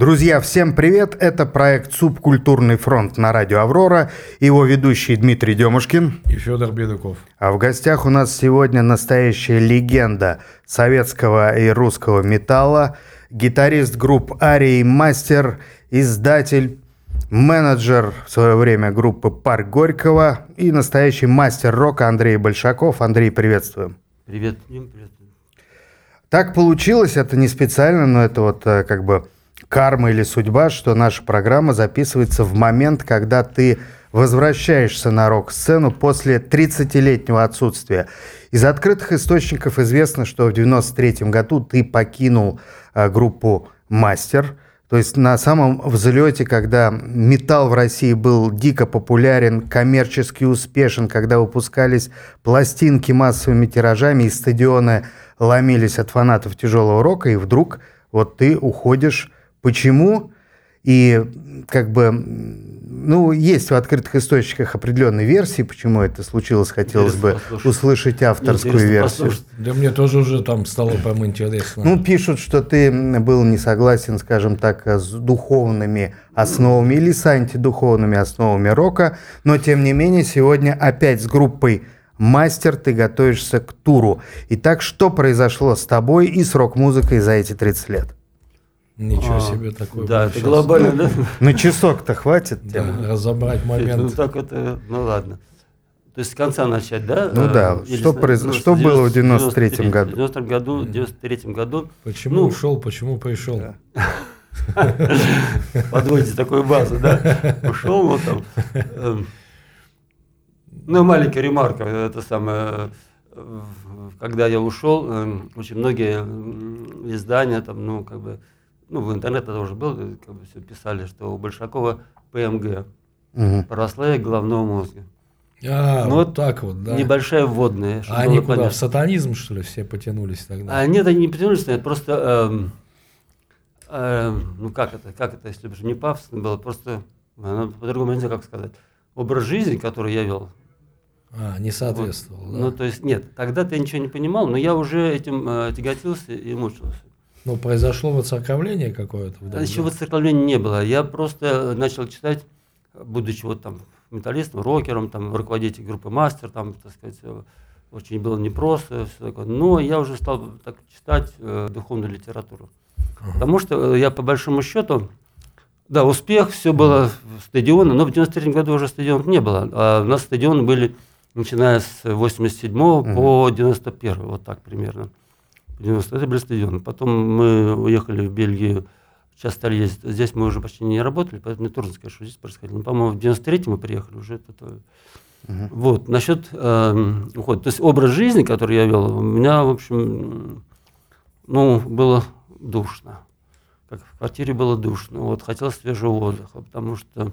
Друзья, всем привет! Это проект «Субкультурный фронт» на радио «Аврора». Его ведущий Дмитрий Демушкин. И Федор Бедуков. А в гостях у нас сегодня настоящая легенда советского и русского металла, гитарист групп «Арий Мастер», издатель, менеджер в свое время группы «Парк Горького» и настоящий мастер рока Андрей Большаков. Андрей, приветствуем. Привет, привет. Так получилось, это не специально, но это вот э, как бы карма или судьба, что наша программа записывается в момент, когда ты возвращаешься на рок-сцену после 30-летнего отсутствия. Из открытых источников известно, что в 93 году ты покинул э, группу «Мастер», то есть на самом взлете, когда металл в России был дико популярен, коммерчески успешен, когда выпускались пластинки массовыми тиражами, и стадионы ломились от фанатов тяжелого рока, и вдруг вот ты уходишь почему. И как бы, ну, есть в открытых источниках определенные версии, почему это случилось. Хотелось Интересно бы послушать. услышать авторскую Интересно версию. Послушать. Да мне тоже уже там стало прям интересно. Ну, пишут, что ты был не согласен, скажем так, с духовными основами или с антидуховными основами рока, но тем не менее сегодня опять с группой «Мастер» ты готовишься к туру. Итак, что произошло с тобой и с рок-музыкой за эти 30 лет? Ничего а, себе такое. Да, это глобально, да? На часок-то хватит? Да, разобрать момент. Ну так это, ну ладно. То есть с конца начать, да? Ну да. Или что, произ... ну, что было в 93-м году? В 93 году, 93 году. Почему ну, ушел, почему пришел? Подводите такую базу, да? Ушел, вот там. Эм, ну, маленькая ремарка, это самое когда я ушел, эм, очень многие издания там, ну, как бы, ну, в интернете это уже было, как бы все писали, что у Большакова ПМГ, угу. православие головного мозга. А, ну, вот так вот, да. Небольшая вводная. А они куда, понятно. в сатанизм, что ли, все потянулись тогда? А, нет, они не потянулись, это просто, эм, эм, ну, как это, как это, если бы не пафосно было, просто, ну, по-другому не знаю, как сказать, образ жизни, который я вел. А, не соответствовал, вот. да? Ну, то есть, нет, тогда-то я ничего не понимал, но я уже этим э, тяготился и мучился. Ну, произошло воцерковление какое-то? Да, Еще воцерковления не было. Я просто начал читать, будучи вот там металлистом, рокером, там, руководитель группы «Мастер», там, так сказать, очень было непросто, все такое. Но я уже стал так читать э, духовную литературу. Uh-huh. Потому что э, я, по большому счету, да, успех, все было, стадионы, но в 93 году уже стадионов не было. А у нас стадионы были, начиная с 87 uh-huh. по 91 вот так примерно. 90 это был стадион. Потом мы уехали в Бельгию, сейчас стали ездить. Здесь мы уже почти не работали, поэтому мне трудно сказать, что здесь происходило. Но, по-моему, в 93 мы приехали уже. Это, uh-huh. Вот, насчет э, ухода. То есть образ жизни, который я вел, у меня, в общем, ну, было душно. Как в квартире было душно. Вот, хотелось свежего воздуха, потому что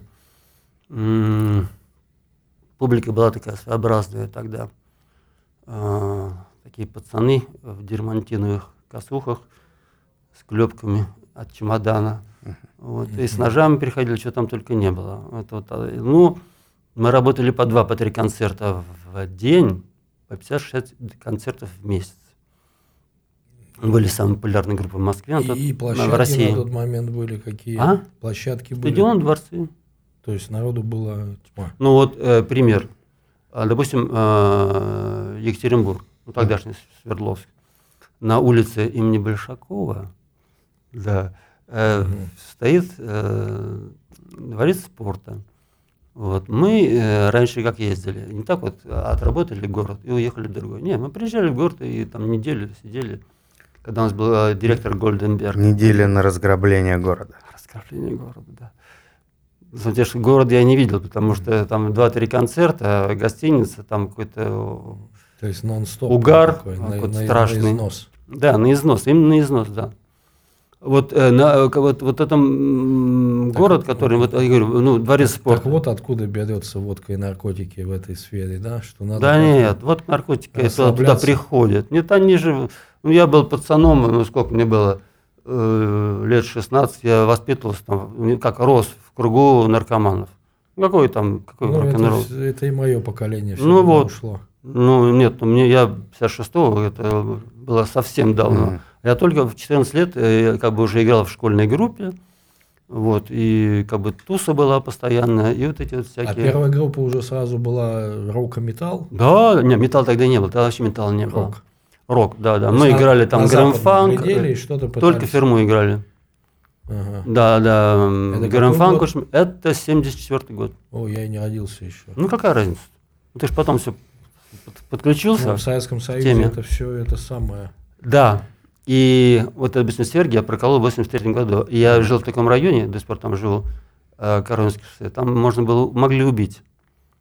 публика была такая своеобразная тогда. Э- такие пацаны в дермантиновых косухах с клепками от чемодана. Вот. И с ножами приходили, что там только не было. Это вот, а, ну, мы работали по два, по три концерта в день, по 50-60 концертов в месяц. Были самые популярные группы в Москве, и, тот, и площадки в России. на тот момент были какие? А? Площадки были? Стадион, дворцы. То есть народу было тьма. Ну вот э, пример. А, допустим, э, Екатеринбург ну, тогдашний Свердловск, на улице имени Большакова, да, э, угу. стоит э, дворец спорта. Вот. Мы э, раньше как ездили, не так вот отработали город и уехали в другой. Не, мы приезжали в город и там неделю сидели, когда у нас был э, директор Гольденберг. Неделя на разграбление города. Разграбление города, да. Смотрите, город я не видел, потому что там два-три концерта, гостиница, там какой-то то есть нон-стоп. Угар такой, на, на, страшный. На износ. Да, на износ, именно на износ, да. Вот, э, на, э, вот, вот этом так, город, который, вот, я говорю, ну, дворец спорта. Так вот откуда берется водка и наркотики в этой сфере, да? Что надо да нет, вот наркотики туда, туда приходят. Нет, они же, ну, я был пацаном, ну, сколько мне было, э, лет 16, я воспитывался там, как рос в кругу наркоманов. Какой там, какой ну, это, это и мое поколение все ну, вот, ушло. Ну, нет, мне, я 56-го, это было совсем давно. Mm. Я только в 14 лет, э, я как бы уже играл в школьной группе, Вот, и как бы туса была постоянная, и вот эти вот А всякие... первая группа уже сразу была рок и металл? Да, не, металл тогда не был, тогда вообще металла не было. Рок. Рок, да, да. Мы на- играли там на грэм западном фанк, глядели и э, только фирму играли. Ага. Да, да, м, Это грэм какой фанк, год? очень- это 74 год. О, я и не родился еще. Ну какая разница? Ну, Ты же потом все подключился. Ну, в Советском Союзе теме. это все это самое. Да. И вот это обычно Сергей я проколол в 83 году. И я жил в таком районе, до сих пор там живу, э, Коронский шоссе. Там можно было, могли убить.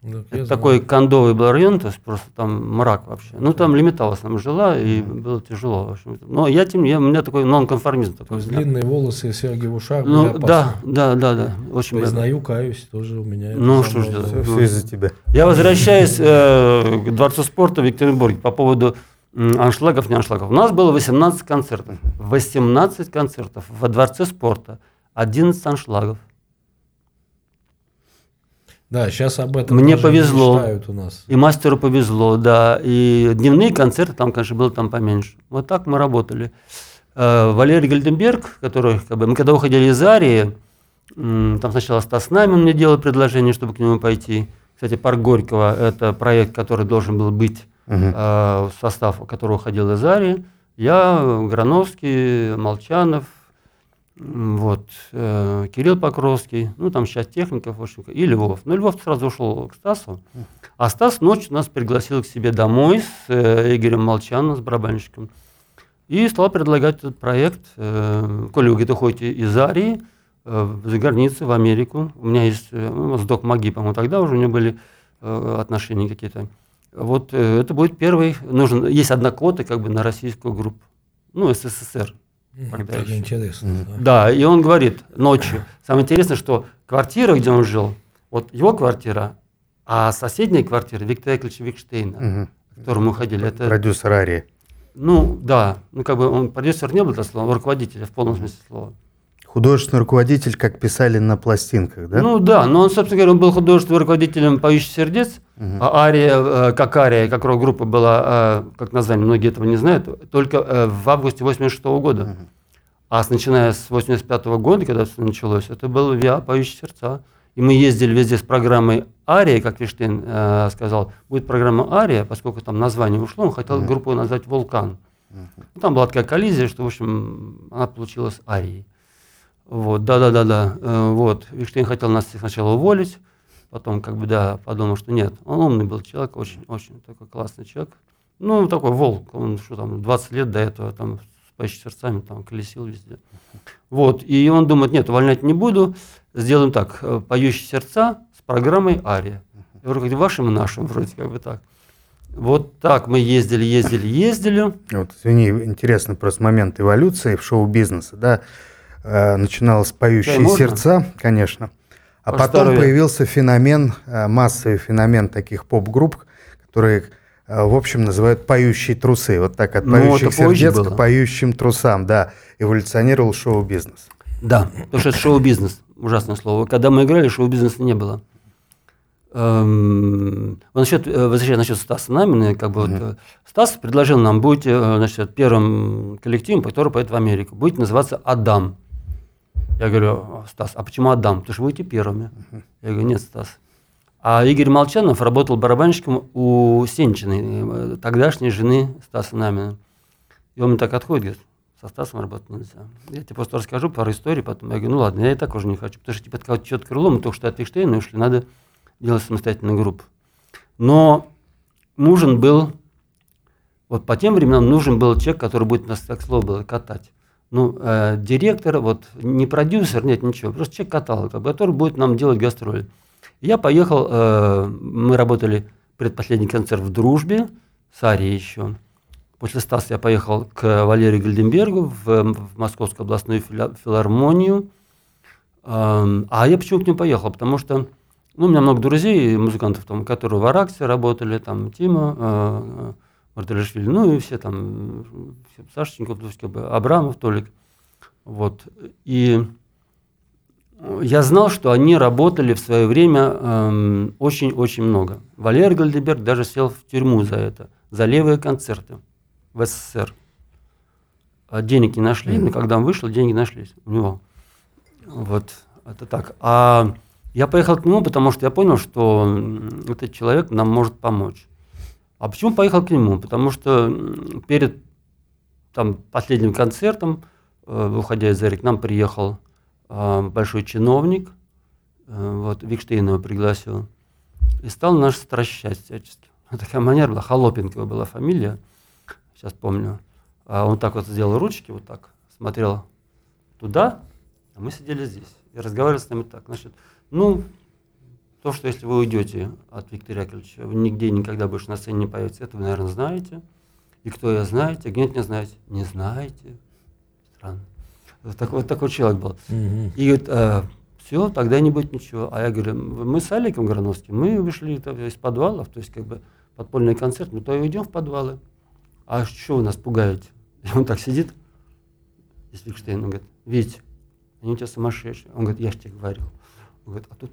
Ну, Это знаю. такой кондовый был район, то есть просто там мрак вообще. Ну, там Лимитал в основном жила, и было тяжело. В общем. Но я, тем не менее, у меня такой нонконформизм То такой. есть взгляд. длинные волосы серьги в ушах Ну, да, да, да, да. Очень Признаю, каюсь, тоже у меня. Ну, что ж делать? Все, из-за тебя. Я возвращаюсь э, к Дворцу спорта в Екатеринбурге по поводу аншлагов, не аншлагов. У нас было 18 концертов. 18 концертов во Дворце спорта. 11 аншлагов. Да, сейчас об этом Мне повезло. у нас. И мастеру повезло, да. И дневные концерты там, конечно, было там поменьше. Вот так мы работали. Э, Валерий Гальденберг, который, как бы, мы когда уходили из Арии, там сначала Стас Намин мне делал предложение, чтобы к нему пойти. Кстати, парк Горького – это проект, который должен был быть Мгм. э, состав, который уходил из Арии. Я, Грановский, Молчанов, вот, э, Кирилл Покровский, ну, там часть техников, в общем, и Львов. Ну, Львов сразу ушел к Стасу. А Стас ночью нас пригласил к себе домой с э, Игорем Молчаном, с барабанщиком. И стал предлагать этот проект. Э, Коля, вы уходите из Арии э, за границу, в Америку. У меня есть э, ну, с Док Маги, по-моему, тогда уже у него были э, отношения какие-то. Вот э, это будет первый, нужен, есть одна квота как бы на российскую группу, ну, СССР. Еще. интересно. Да. Да, и он говорит ночью. Самое интересное, что квартира, где он жил, вот его квартира, а соседняя квартира Виктора Яковлевича Викштейна, Мгм. к которому мы ходили, это, Продюсер Арии. ну, да, ну, как бы он продюсер не был, это слово, руководитель в полном смысле слова. Художественный руководитель, как писали на пластинках, да? Ну, да, но он, собственно говоря, он был художественным руководителем «Поющих сердец», Мгм. А Ария, э, как Ария, как рок-группа была, э, как название, многие этого не знают, только э, в августе 86 года. Мгм. А с, начиная с 85 года, когда все началось, это был ВИА «Поющие сердца». И мы ездили везде с программой «Ария», как Виштейн э, сказал. Будет программа «Ария», поскольку там название ушло, он хотел группу назвать «Вулкан». Там была такая коллизия, что, в общем, она получилась «Арией». Вот, да-да-да-да. э, Вот. Виштейн хотел нас сначала уволить, потом, как бы, да, подумал, что нет. Он умный был человек, очень-очень такой классный человек. Ну, такой волк. Он что там, 20 лет до этого там с «Поющими сердцами» там колесил везде. Вот. И он думает, нет, увольнять не буду. Сделаем так, э, «Поющие сердца» с программой «Ария». Я как вашим и нашим, вроде как бы так. Вот так мы ездили, ездили, ездили. Вот, извини, интересный просто момент эволюции в шоу-бизнесе, да, начиналось с поющие можно? сердца, конечно, а Про потом здоровье. появился феномен, э, массовый феномен таких поп-групп, которые, э, в общем, называют поющие трусы. Вот так от Ну, поющих позже сердец к поющим трусам, да, эволюционировал шоу-бизнес. Да, потому что это шоу-бизнес, ужасное слово. Когда мы играли, шоу-бизнеса не было. Эм, вот насчет, э, возвращаясь насчет Стаса Намина, как бы вот, э, Стас предложил нам, будете э, значит, первым коллективом, который поедет в Америку, будете называться «Адам». Я говорю, «А, Стас, а почему Адам? Потому что вы первыми. Я говорю, нет, Стас. А Игорь Молчанов работал барабанщиком у Сенчиной, э, тогдашней жены Стаса Намина. И он мне так отходит, говорит, со Стасом работать нельзя. Я тебе просто расскажу пару историй, потом я говорю, ну ладно, я и так уже не хочу, потому что типа от чего-то крыло, мы только что от Эйштейна ушли, надо делать самостоятельную группу. Но нужен был, вот по тем временам нужен был человек, который будет нас, как слово было, катать. Ну, э, директор, вот не продюсер, нет, ничего, просто человек катал, как бы, который будет нам делать гастроли. Я поехал, э, мы работали предпоследний концерт в Дружбе, с Арией еще. После Стаса я поехал к Валерию Гальденбергу в, в Московскую областную филармонию. Эм, А я почему к нему поехал? Потому что ну, у меня много друзей, музыкантов, там, которые в Араксе работали, там Тима, э, Мартелишвили, ну и все там, э, все, Сашечников, Абрамов, Толик. Вот. И я знал, что они работали в свое время эм, очень-очень много. Валерий Гальденберг даже сел в тюрьму за это, за левые концерты в СССР. А денег не нашли, но когда он вышел, деньги нашлись у него. Вот, это так. А я поехал к нему, потому что я понял, что этот человек нам может помочь. А почему поехал к нему? Потому что перед там, последним концертом, э, выходя из Зари, к нам приехал э, большой чиновник, э, вот, Викштейн его пригласил, и стал нас стращать всячески. Такая манера была, Холопенко была фамилия, сейчас помню. А он так вот сделал ручки, вот так, смотрел туда, а мы сидели здесь и разговаривали с нами так. Значит, ну, то, что если вы уйдете от Виктора Яковлевича, вы нигде никогда больше на сцене не появитесь, это вы, наверное, знаете. И кто я знаете, нет, не знаете. Не знаете. Странно. Вот такой, вот такой человек был. Мгм. И говорит, «А, все, тогда не будет ничего. А я говорю, мы с Аликом Грановским, мы вышли из подвалов, то есть как бы подпольный концерт, мы то и уйдем в подвалы. А что вы нас пугаете? И он так сидит, Викштейн, он говорит, Вить, они у тебя сумасшедшие. Он говорит, я же тебе говорил. Он говорит, а тут...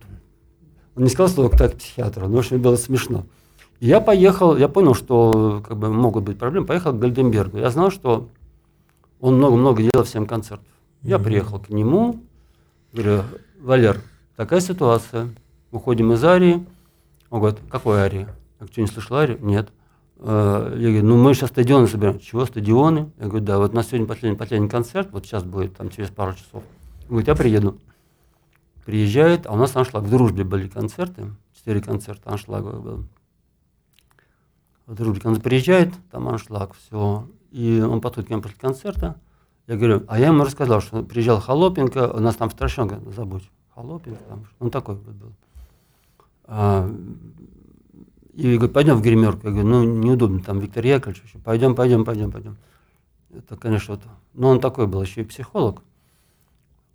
Он не сказал слово так психиатру, но общем было смешно. И я поехал, я понял, что как бы, могут быть проблемы, поехал к Гальденбергу. Я знал, что он много-много делал всем концертов. Я приехал к нему, говорю, Валер, такая ситуация, уходим из Арии. Он говорит, какой Арии? Я что, не слышал Арию? Нет. Э, Я говорю, ну мы сейчас стадионы собираем. Чего стадионы? Я говорю, да, вот у нас сегодня последний, последний концерт, вот сейчас будет, там через пару часов. Он говорит, я приеду. Приезжает, а у нас аншлаг в дружбе были концерты, четыре концерта аншлаговых было. В дружбе он приезжает, там аншлаг, все. И он подходит к нам после концерта. Я говорю, а я ему рассказал, что приезжал Холопенко, у нас там в говорит, забудь, Холопенко, там, он такой вот был. А, и говорит, пойдем в гримерку. Я говорю, ну неудобно, там Виктор Яковлевич. Пойдем, пойдем, пойдем, пойдем. Это, конечно, вот. Но он такой был еще и психолог.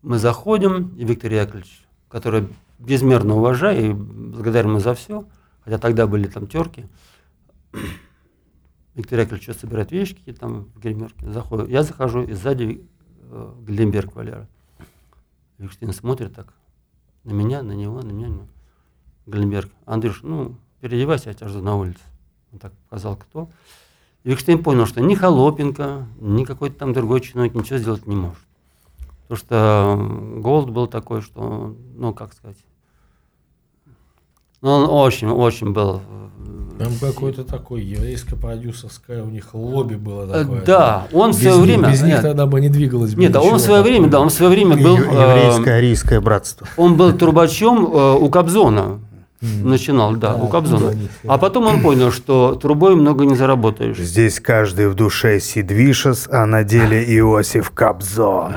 Мы заходим, и Виктор Яковлевич, который безмерно уважаю и благодарен ему за все, хотя тогда были там терки, Виктор Яковлевич что собирает вещи какие-то там в гримерке, заходит. Я захожу, и сзади э, Гленберг Валера. Викштейн смотрит так на меня, на него, на меня. на него. Андрюш, ну, переодевайся, я тебя жду на улице. Он так показал, кто. Викштейн понял, что ни Холопенко, ни какой-то там другой чиновник ничего сделать не может. Потому что голод был такой, что, ну, как сказать, ну, он очень-очень был... э, Там какой-то такой еврейско-продюсерское у них лобби было Э, такое. Да, он в Без свое них- время... Без них нет, тогда бы не двигалось бы нет, а он в свое время, да, он в свое время был... Э, Еврейское арийское братство. Он был трубачом у Кобзона. Начинал, да, Да, у Кобзона. А потом он понял, что трубой много не заработаешь. Здесь каждый в душе Сидвишес, а на деле Иосиф Кобзон.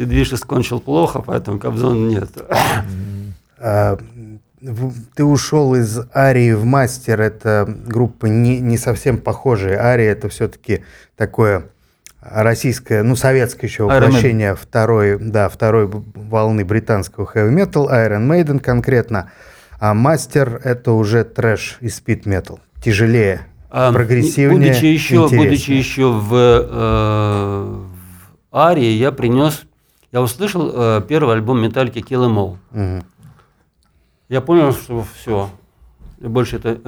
Сидвиши скончил плохо, поэтому Кобзон нет. А, Ты ушел из Арии в Мастер. Это группа не, не совсем похожая. Ария это все-таки такое российское, ну, советское еще воплощение второй, да, второй волны британского heavy metal, Iron Maiden конкретно. А Мастер это уже трэш и спид метал. Тяжелее, А, прогрессивнее, Будучи еще, интереснее. будучи еще в, э, в Арии, я принес, я услышал э, первый альбом Металлики Kill Em All. Мгм. Я понял, что все. Больше это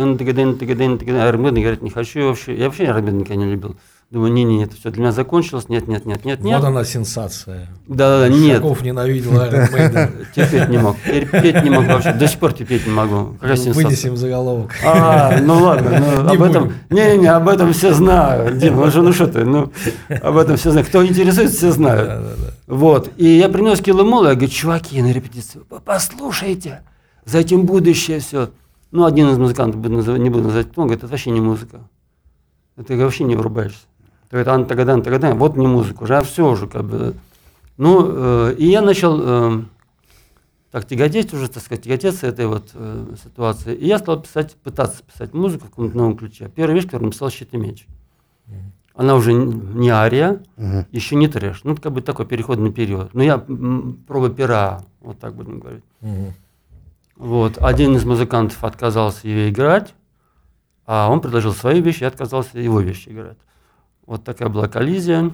говорит, не хочу вообще. Я вообще Maiden никогда не любил. Думаю, не-не, это все для меня закончилось. Нет, нет, нет, нет, нет. Вот она сенсация. Да, да, нет. Шаков ненавидел Iron Maiden. Терпеть не мог. Терпеть не мог вообще. До сих пор терпеть не могу. Какая сенсация. Вынесем заголовок. А, ну ладно, ну, Не об этом, будем. не-не, об этом все знают, Дима, ну что, ну что ты, ну, об этом все знают, кто интересуется, все знают. Да, да, да. Вот, и я принес киломол, я говорю, чуваки, на репетицию, «Вы послушайте, за этим будущее все. Ну, один из музыкантов, не буду называть, он говорит, это вообще не музыка, ты вообще не врубаешься. Ты говорит, ан тагадан, тагадан, вот не музыка уже, а все уже как бы. Ну, э, и я начал э, так тяготеть уже, так сказать, тяготеться этой вот э, ситуации. И я стал писать, пытаться писать музыку в каком-то новом ключе. Первая вещь, которую написал «Щит и меч». Она уже не ария, Мгм. еще не трэш. Ну, как бы такой переходный период. Но я м, пробую пера, вот так будем говорить. Мгм. Вот. Один из музыкантов отказался ее играть, а он предложил свои вещи, я отказался его вещи играть. Вот такая была коллизия.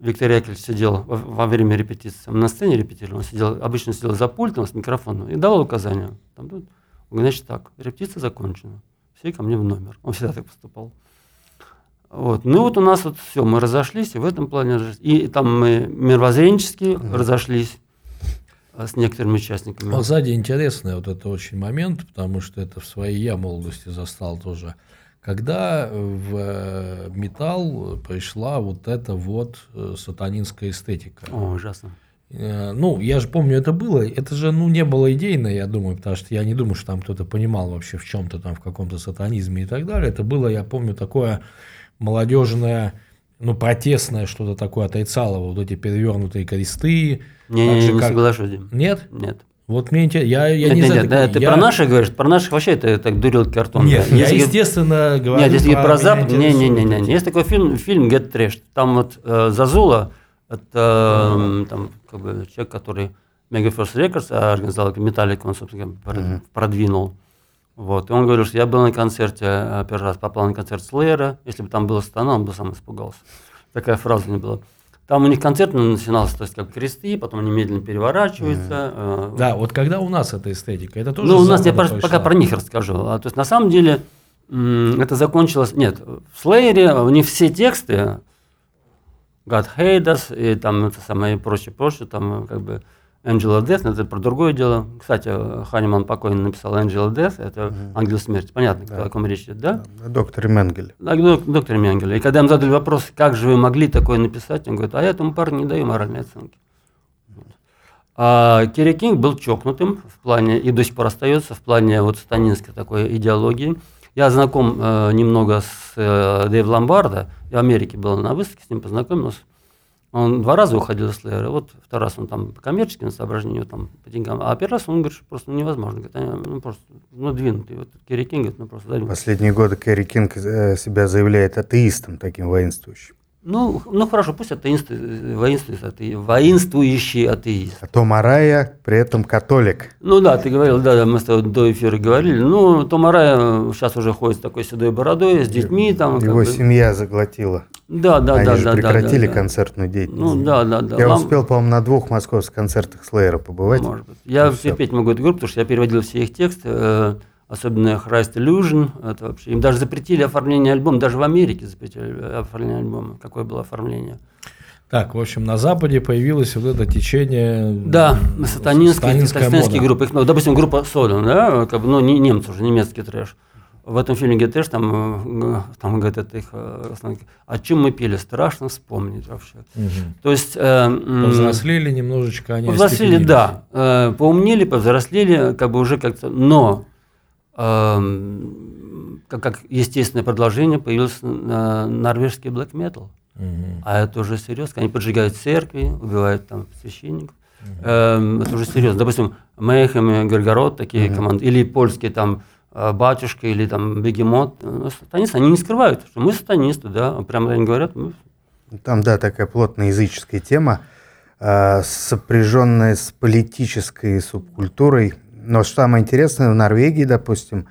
Виктор Яковлевич сидел во, во время репетиции, мы на сцене репетировали, он сидел, обычно сидел за пультом с микрофоном и давал указания. Там. Он говорит, значит так, репетиция закончена, все ко мне в номер. Он всегда так поступал. Вот. Ну вот у нас вот все, мы разошлись, и в этом плане разошлись. И там мы мировоззренчески разошлись. э, с некоторыми участниками. Вот сзади интересный вот это очень момент, потому что это в своей я молодости застал тоже. Когда в э, металл пришла вот эта вот э, сатанинская эстетика. О, ужасно. Э, Ну, я же помню, это было. Это же, ну, не было идейно, я думаю, потому что я не думаю, что там кто-то понимал вообще в чем-то там, в каком-то сатанизме и так далее. Это было, я помню, такое молодежное, ну, протестное что-то такое отрицало, вот эти перевернутые кресты. Не, Так не, же, не как- соглашусь. Нет? Нет. Вот мне интересно, я, я Нет, не нет, знаю. нет, да, ты я- про наших говоришь? Про наших вообще это так дурил картон. Нет, да. я, Если- естественно, говорю Нет, если про меня Запад, не, не, не, не, не. Есть такой фильм, фильм Get Trash. Там вот э, Зазула, это м, там, как бы, человек, который Megaforce Records организовал, Metallica, он, собственно, говоря, пр- продвинул. Вот. И он говорил, что я был на концерте, э, первый раз попал на концерт Слеера, если бы там было стана, он бы сам испугался. Такая фраза него была. Там у них концерт начинался, то есть как кресты, потом они медленно переворачиваются. э, Да, вот когда у нас эта эстетика, это тоже ну, у нас я пришла? пока про них расскажу. А, то есть на самом деле это закончилось. Нет, в Слеере у них все тексты God Hate Us и там это самое и прочее, прочее, там э, как бы Angel of Death, но это про другое дело. Кстати, Ханиман покойно написал Angel of Death, это ангел смерти. Понятно, Да. о ком речь идет, да? Доктор Менгель. Да, док- доктор Менгеле. И когда им задали вопрос, как же вы могли такое написать, он говорит, а я этому парню не даю моральной оценки. А Керри Кинг был чокнутым в плане, и до сих пор остается в плане вот сатанинской такой идеологии. Я знаком э, немного с э, Дэйв Ломбардо, я в Америке был на выставке, с ним познакомился. Он два раза уходил из Слеера, вот второй раз он там по коммерческим соображениям, там, по деньгам, а первый раз он говорит, что просто невозможно, говорит, ну, просто, ну, двинутые. Вот Керри Кинг, говорит, ну, просто задвинутый. Последние годы Кэрри Кинг э, себя заявляет атеистом, таким воинствующим. Ну, ну хорошо, пусть атеист, э, воинствует ате- воинствующий атеист. А Том Арая при этом католик. Ну да, ты говорил, да, да, мы с тобой до эфира говорили. Ну, Том Арая сейчас уже ходит с такой седой бородой, с детьми там. как Его бы. семья заглотила. Да, да, Они да, же да, прекратили да, да. концертную деятельность. Ну да, да, да. Я Лам- успел, по-моему, на двух московских концертах Слэера побывать. Может быть. Я Ну, терпеть могу эту группу, потому что я переводил все их тексты, э, особенно Christ Illusion. Это вообще, им даже запретили оформление альбома, даже в Америке запретили э, оформление альбома. Какое было оформление? Так, в общем, на Западе появилось вот это течение... Да, сатанинские, сатанинские группы. Их, ну, допустим, группа Содом, да, как бы, ну, не немцы уже, немецкий трэш. В этом фильме «Get Trash» там, э, там говорят, это их, э, о чем мы пели, страшно вспомнить вообще. Мгм. То есть... э, Повзрослели немножечко они. Повзрослели, да. Э, поумнели, повзрослели, как бы уже как-то... Но как, как естественное продолжение появился э, норвежский black metal. Мгм. А это уже серьезно. Они поджигают церкви, убивают там священников. Эм, это уже серьезно. Допустим, Мейхем и Горгород, такие команды, или польские там э, Батюшка, или там Бегемот. Ну, Сатанисты, они не скрывают, что мы сатанисты, да. Прямо они говорят, мы Там, да, такая плотная языческая тема, э, сопряженная с политической субкультурой. Но что самое интересное, в Норвегии, допустим,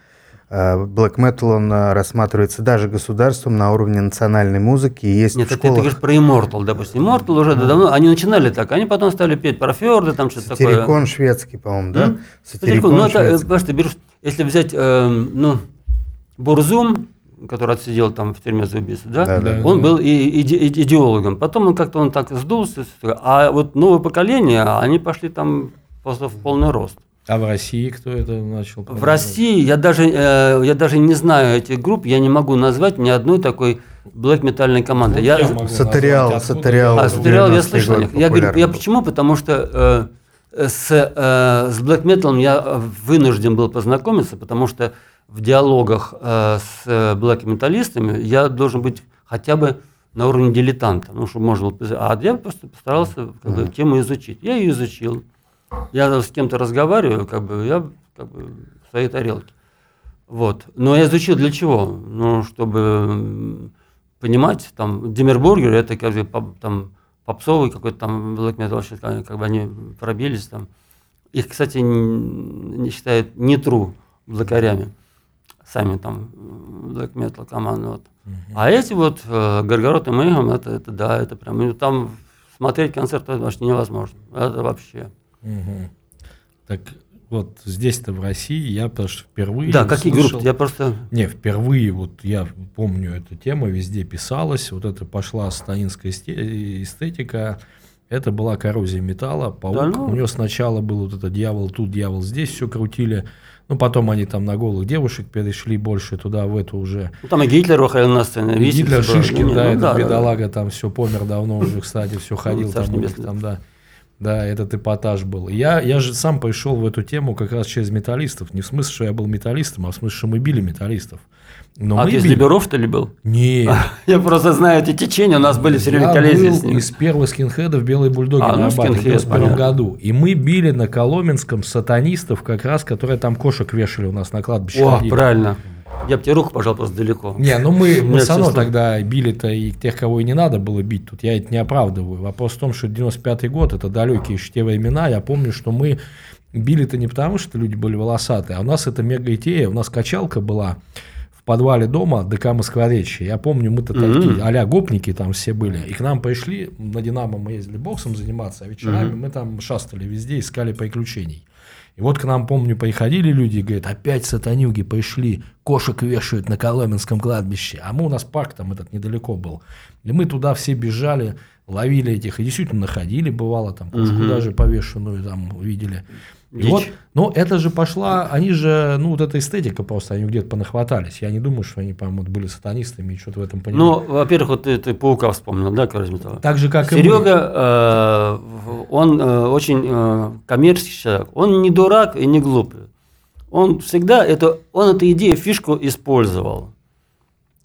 э, black metal, он э, рассматривается даже государством на уровне национальной музыки. И есть Нет, в это ты школах говоришь про Immortal, допустим. Immortal уже давно, они начинали так, они потом стали петь про фьорды, там что-то такое. сатирикон шведский, по-моему, да? М? Сатирикон, ну это, э, понимаешь, ты берешь, если взять, эм, ну, Бурзум, который отсидел там в тюрьме за убийство, да, Да, да. он был и, иде- идеологом. Потом он как-то он так сдулся, а вот новое поколение, они пошли там просто в полный рост. А в России кто это начал? В России я даже, э, я даже не знаю этих групп, я не могу назвать ни одной такой блэк-метальной команды. Вот я, я Сатериал, Сатериал. а, Сатериал я 90-е слышал. Я говорю, я почему? Потому что э, с, э, с Black Metal я вынужден был познакомиться, потому что в диалогах э, с блэк металлистами я должен быть хотя бы на уровне дилетанта, ну, чтобы можно было... А я просто постарался как бы, тему изучить. Я ее изучил. Я с кем-то разговариваю, как бы, я как бы, в своей тарелке. Вот. Но я изучил для чего? Ну, чтобы понимать, там, Демербургер, это как бы там, попсовый какой-то там black metal, как, бы они пробились там. Их, кстати, не считают не true блокарями. Сами там black metal команды. Вот. А эти вот э, Горгород и Мейхем, это, это да, это прям, ну, там смотреть концерт это вообще невозможно. Это вообще. Мгм. Так вот здесь-то в России я просто впервые Да, какие услышал- группы? Я просто... Не, впервые вот я помню эту тему, везде писалась, вот это пошла сатанинская эсте- эстетика. Это была коррозия металла, паук. Да ну. У него сначала был вот этот дьявол тут, дьявол здесь, все крутили. Ну, потом они там на голых девушек перешли больше туда, в эту уже. Ну, там и Гитлер. И Гитлер, был. Шишкин, Ну, да, ну, этот да, да. бедолага там все помер давно уже, кстати, все ходил царство там, там, да. Да, этот эпатаж был. Я, я же сам пришел в эту тему как раз через металлистов. Не в смысле, что я был металлистом, а в смысле, что мы били металлистов. Но А ты из били- Либеров, что ли, был? Нет. Я просто знаю эти течения, у нас были все время Я коллизии с ними. из первых скинхедов «Белые бульдоги» А, на ну, Арбате в скинхед, 91 понятно. году. И мы били на Коломенском сатанистов, как раз, которые там кошек вешали у нас на кладбище. О, правильно. Я бы тебе руку пожал просто далеко. Не, ну мы, мы все равно тогда били-то и тех, кого и не надо было бить. Тут я это не оправдываю. Вопрос в том, что 95-й год, это далекие еще те времена. Я помню, что мы били-то не потому, что люди были волосатые, а у нас это мега-идея. У нас качалка была в подвале дома ДК Москворечье. Я помню, мы-то Мгм. такие а гопники там все были. И к нам пришли, на Динамо мы ездили боксом заниматься, а вечерами мы там шастали везде, искали приключений. И вот к нам, помню, приходили люди и говорят, опять сатанюги пришли, кошек вешают на Коломенском кладбище. А мы у нас парк там этот недалеко был. И мы туда все бежали, ловили этих, и действительно находили, бывало, там кошку Мгм. даже повешенную там видели. И вот, но это же пошла, они же, ну вот эта эстетика просто, они где-то понахватались. Я не думаю, что они, по-моему, были сатанистами и что-то в этом понимали. Ну, во-первых, вот ты, ты паука вспомнил, да, металла? так же, как и мы. Серега, э, он э, очень э, коммерческий человек. Он не дурак и не глупый. Он всегда это, он эту идею, фишку использовал.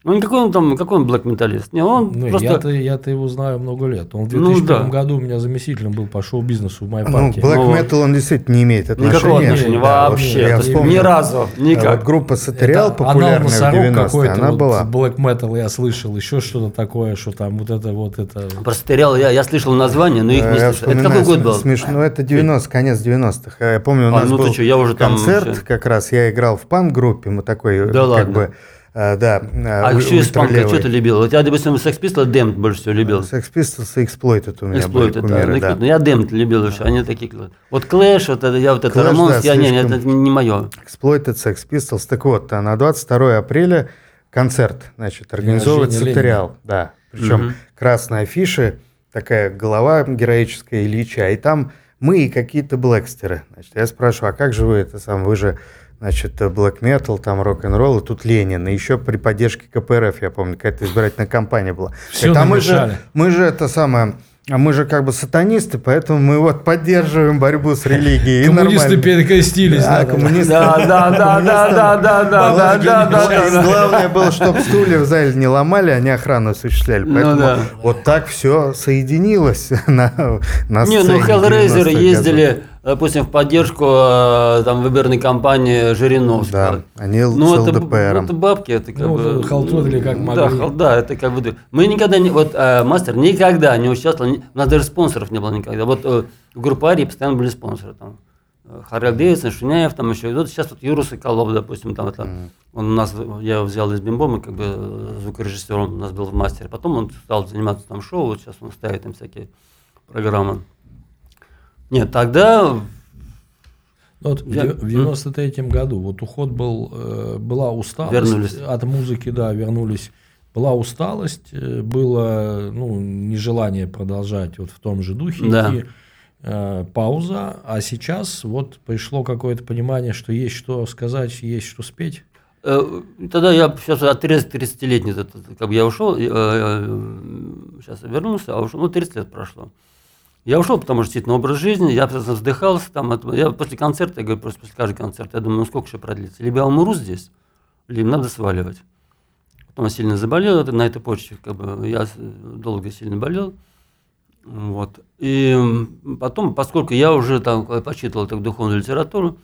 Ну, никакой он там, какой он блэк-металлист. Не, он Ну, просто... я-то, я-то его знаю много лет. Он в Ну, 2001 да. году у меня заместителем был по шоу-бизнесу в Ну, Майпарке. Black Ну, Metal он действительно не имеет отношения. Никакого отношения Да, вот вообще. я вспомнил, ни разу, а никак. Вот группа Сатериал, популярная в Носорог 90-е, какой-то, она вот, была. Black Metal я слышал, еще что-то такое, что там вот это вот это. Просто терял, я, я слышал название, но их не Я слышал. Это какой год был? Смешно, это 90 конец 90-х. Я помню, у А, нас ну ты был чё, я уже там концерт, вообще- как раз я играл в панк-группе, мы такой, Да как ладно? бы, да, А еще из панка что ты любил? Вот я, допустим, Sex Pistols, Damned больше всего любил. Sex Pistols и Exploited у меня были Exploited, да. кумиры, Ну, да. ну, я Damned любил еще, они такие. Вот Clash, вот это, я вот это Рамонс, да, я не, не, слишком. это не мое. Exploited, Sex Pistols. Так вот, а на 22 апреля концерт, значит, организовывает Сатериал. Да, причем Мгм. красные афиши, такая голова героическая Ильича, и там мы и какие-то блэкстеры. Значит, я спрашиваю, а как же вы это сам, вы же, значит, блэк метал, там рок-н-ролл, и тут Ленин, и еще при поддержке КПРФ, я помню, какая-то избирательная кампания была. Всё Это мы же, мы же это самое, а мы же как бы сатанисты, поэтому мы вот поддерживаем борьбу с религией. Коммунисты перекрестились. Да, да, да. коммунисты. Да, да, да, да, да, да, да, да, да. Главное было, чтобы стулья в зале не ломали, они охрану осуществляли. Ну Поэтому вот так все соединилось на, на Не, сцене ну Hellraiser 90-х ездили, допустим, в поддержку э, там выборной кампании Жириновского. Да, они Ну, с это, ЛДПРом. это бабки, это как Ну, бы... халтурили как Да, могли. хал- да, это как бы... Мы никогда не... Вот э, мастер никогда не участвовал, у нас даже спонсоров не было никогда. Вот э, в группе Арии постоянно были спонсоры. Там. э, Харальд Дэвидсон, Шуняев, там еще. Вот сейчас вот Юра Соколов, допустим, там это... Он у нас, я его взял из Бимбома, как бы звукорежиссер, он у нас был в мастере. Потом он стал заниматься там шоу, вот сейчас он ставит там всякие программы. Нет, тогда Ну, Вот в Я- в 93 году вот уход был, э, была усталость Вернулись. от музыки, да, вернулись. Была усталость, э, было ну, нежелание продолжать вот в том же духе Да. идти. Э, пауза, а сейчас вот пришло какое-то понимание, что есть что сказать, есть что спеть. Э, Тогда я сейчас отрез 30-летний, этот, как бы я ушел, сейчас вернулся, а ушел, ну 30 лет прошло. Я ушел, потому что действительно образ жизни, я просто вздыхался там, я после концерта, я говорю, просто после каждого концерта, я думаю, ну сколько еще продлится, либо я умру здесь, либо надо сваливать. Потом я сильно заболел, это, на этой почве, как бы, я долго сильно болел, вот. И потом, поскольку я уже там почитывал так духовную литературу,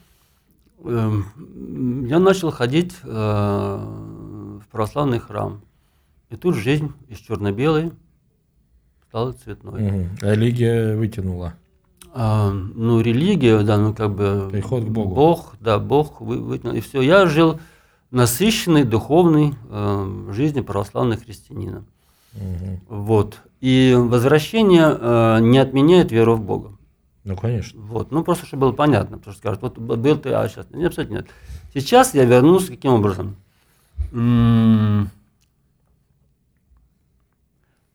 эм, я начал ходить э, в православный храм. И тут жизнь из черно-белой стала цветной. Мгм. Религия вытянула. А, ну, религия, да, ну как бы... Приход к Богу. Бог, да, Бог вы- вытянул. И все. Я жил насыщенной духовной э, жизнью православного христианина. Мгм. Вот. И возвращение э, не отменяет веру в Бога. Ну, конечно. Вот. Ну, просто чтобы было понятно, потому что скажут, вот был ты, а сейчас нет, абсолютно нет. Сейчас я вернулся каким образом? М,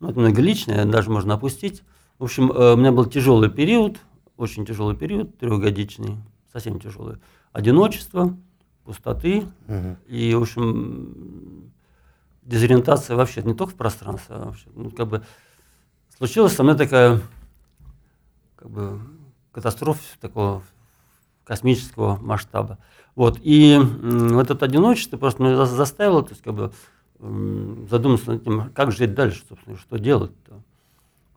Ну, это многоличное, даже можно опустить. В общем, э, у меня был тяжелый период, очень тяжелый период, трехгодичный, совсем тяжелый. Одиночество, пустоты угу. и, в общем, дезориентация вообще не только в пространстве, а вообще, ну, как бы случилась со мной такая как бы катастрофа такого космического масштаба. Вот. И вот это одиночество просто меня заставило то есть, как бы, задуматься над тем, как жить дальше, собственно, что делать-то.